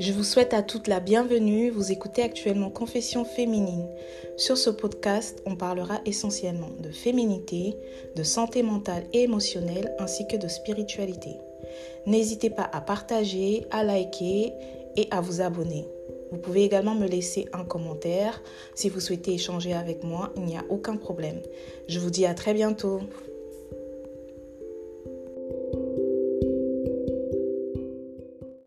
Je vous souhaite à toutes la bienvenue. Vous écoutez actuellement Confession féminine. Sur ce podcast, on parlera essentiellement de féminité, de santé mentale et émotionnelle ainsi que de spiritualité. N'hésitez pas à partager, à liker et à vous abonner. Vous pouvez également me laisser un commentaire. Si vous souhaitez échanger avec moi, il n'y a aucun problème. Je vous dis à très bientôt.